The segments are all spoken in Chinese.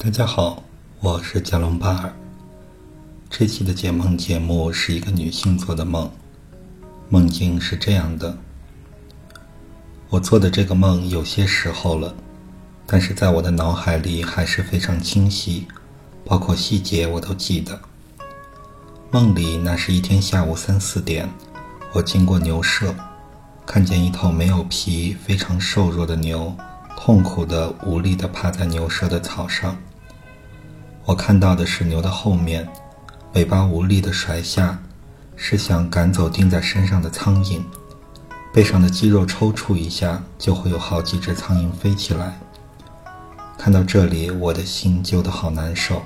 大家好，我是加隆巴尔。这期的解梦节目是一个女性做的梦，梦境是这样的：我做的这个梦有些时候了，但是在我的脑海里还是非常清晰，包括细节我都记得。梦里那是一天下午三四点，我经过牛舍，看见一头没有皮、非常瘦弱的牛。痛苦的、无力的趴在牛舌的草上。我看到的是牛的后面，尾巴无力的甩下，是想赶走钉在身上的苍蝇。背上的肌肉抽搐一下，就会有好几只苍蝇飞起来。看到这里，我的心揪得好难受，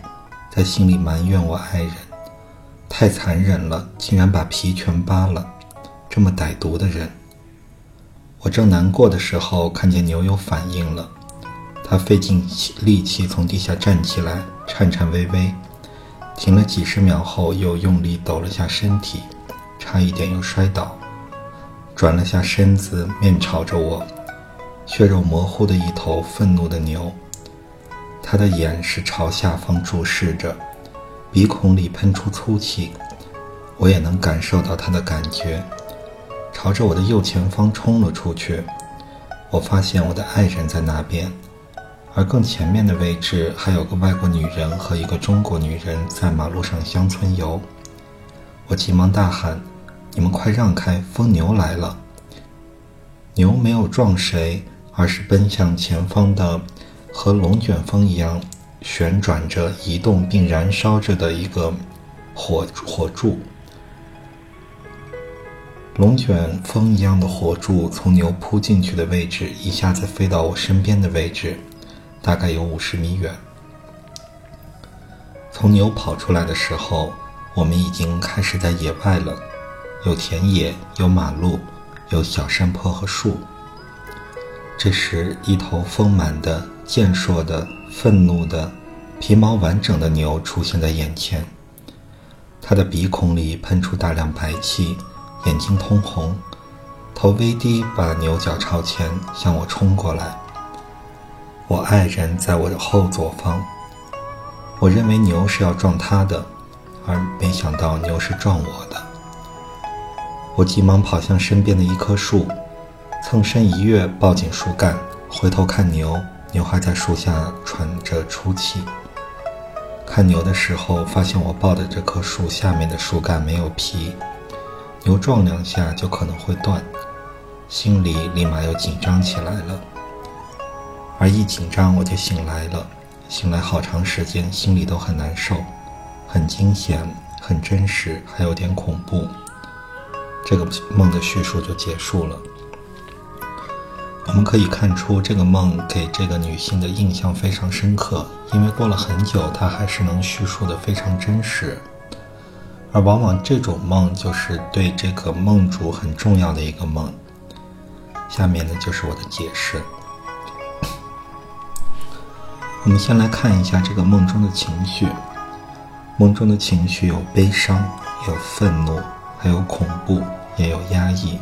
在心里埋怨我爱人，太残忍了，竟然把皮全扒了，这么歹毒的人。我正难过的时候，看见牛有反应了。它费尽力气从地下站起来，颤颤巍巍，停了几十秒后，又用力抖了下身体，差一点又摔倒，转了下身子，面朝着我，血肉模糊的一头愤怒的牛。它的眼是朝下方注视着，鼻孔里喷出粗气，我也能感受到它的感觉。朝着我的右前方冲了出去，我发现我的爱人在那边，而更前面的位置还有个外国女人和一个中国女人在马路上乡村游。我急忙大喊：“你们快让开，疯牛来了！”牛没有撞谁，而是奔向前方的和龙卷风一样旋转着、移动并燃烧着的一个火火柱。龙卷风一样的火柱从牛扑进去的位置一下子飞到我身边的位置，大概有五十米远。从牛跑出来的时候，我们已经开始在野外了，有田野，有马路，有小山坡和树。这时，一头丰满的、健硕的、愤怒的、皮毛完整的牛出现在眼前，它的鼻孔里喷出大量白气。眼睛通红，头微低，把牛角朝前向我冲过来。我爱人在我的后左方。我认为牛是要撞他的，而没想到牛是撞我的。我急忙跑向身边的一棵树，蹭身一跃，抱紧树干，回头看牛，牛还在树下喘着粗气。看牛的时候，发现我抱的这棵树下面的树干没有皮。牛撞两下就可能会断，心里立马又紧张起来了。而一紧张我就醒来了，醒来好长时间，心里都很难受，很惊险，很真实，还有点恐怖。这个梦的叙述就结束了。我们可以看出，这个梦给这个女性的印象非常深刻，因为过了很久，她还是能叙述的非常真实。而往往这种梦就是对这个梦主很重要的一个梦。下面呢就是我的解释。我们先来看一下这个梦中的情绪。梦中的情绪有悲伤，有愤怒，还有恐怖，也有压抑。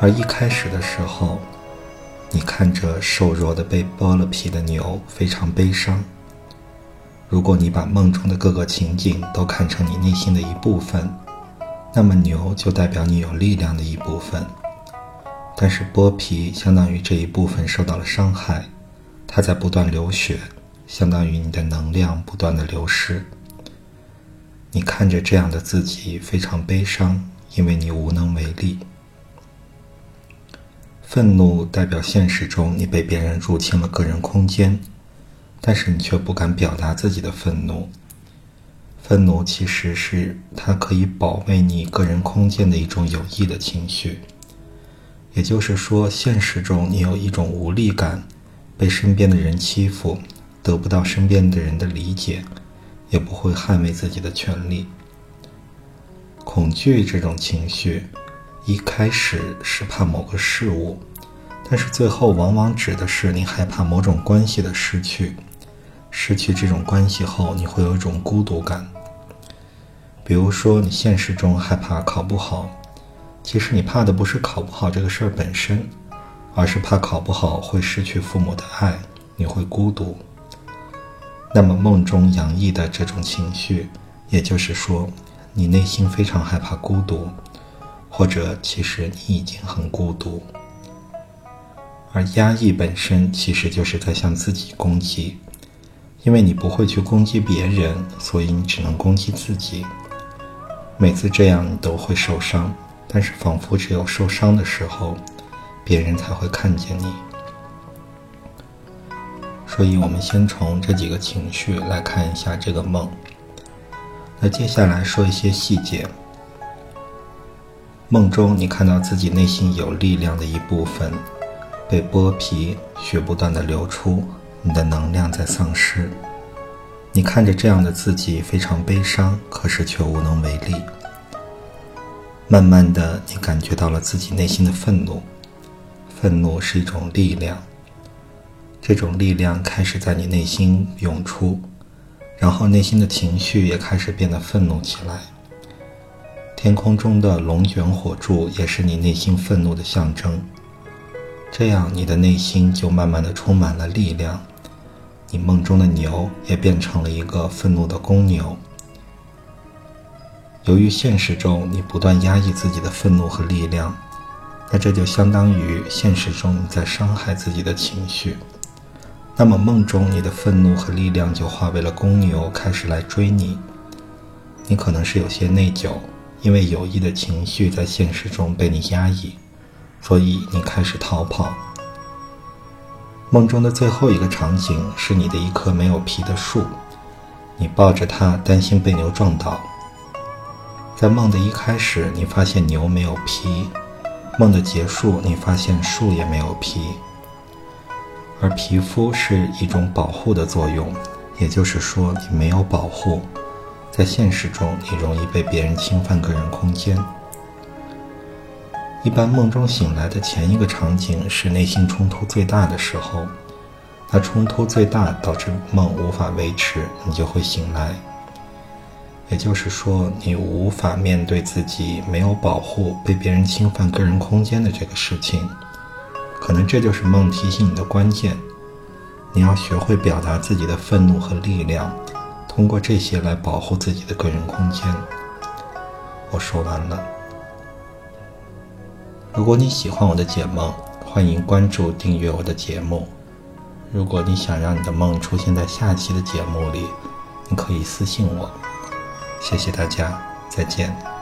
而一开始的时候，你看着瘦弱的被剥了皮的牛，非常悲伤。如果你把梦中的各个情景都看成你内心的一部分，那么牛就代表你有力量的一部分。但是剥皮相当于这一部分受到了伤害，它在不断流血，相当于你的能量不断的流失。你看着这样的自己非常悲伤，因为你无能为力。愤怒代表现实中你被别人入侵了个人空间。但是你却不敢表达自己的愤怒。愤怒其实是它可以保卫你个人空间的一种有益的情绪。也就是说，现实中你有一种无力感，被身边的人欺负，得不到身边的人的理解，也不会捍卫自己的权利。恐惧这种情绪，一开始是怕某个事物，但是最后往往指的是你害怕某种关系的失去。失去这种关系后，你会有一种孤独感。比如说，你现实中害怕考不好，其实你怕的不是考不好这个事儿本身，而是怕考不好会失去父母的爱，你会孤独。那么梦中洋溢的这种情绪，也就是说，你内心非常害怕孤独，或者其实你已经很孤独。而压抑本身其实就是在向自己攻击，因为你不会去攻击别人，所以你只能攻击自己。每次这样你都会受伤，但是仿佛只有受伤的时候，别人才会看见你。所以，我们先从这几个情绪来看一下这个梦。那接下来说一些细节。梦中你看到自己内心有力量的一部分。被剥皮，血不断的流出，你的能量在丧失。你看着这样的自己非常悲伤，可是却无能为力。慢慢的，你感觉到了自己内心的愤怒，愤怒是一种力量。这种力量开始在你内心涌出，然后内心的情绪也开始变得愤怒起来。天空中的龙卷火柱也是你内心愤怒的象征。这样，你的内心就慢慢的充满了力量。你梦中的牛也变成了一个愤怒的公牛。由于现实中你不断压抑自己的愤怒和力量，那这就相当于现实中你在伤害自己的情绪。那么梦中你的愤怒和力量就化为了公牛，开始来追你。你可能是有些内疚，因为有益的情绪在现实中被你压抑。所以你开始逃跑。梦中的最后一个场景是你的一棵没有皮的树，你抱着它，担心被牛撞倒。在梦的一开始，你发现牛没有皮；梦的结束，你发现树也没有皮。而皮肤是一种保护的作用，也就是说，你没有保护，在现实中你容易被别人侵犯个人空间。一般梦中醒来的前一个场景是内心冲突最大的时候，那冲突最大导致梦无法维持，你就会醒来。也就是说，你无法面对自己没有保护、被别人侵犯个人空间的这个事情，可能这就是梦提醒你的关键。你要学会表达自己的愤怒和力量，通过这些来保护自己的个人空间。我说完了。如果你喜欢我的解梦，欢迎关注订阅我的节目。如果你想让你的梦出现在下期的节目里，你可以私信我。谢谢大家，再见。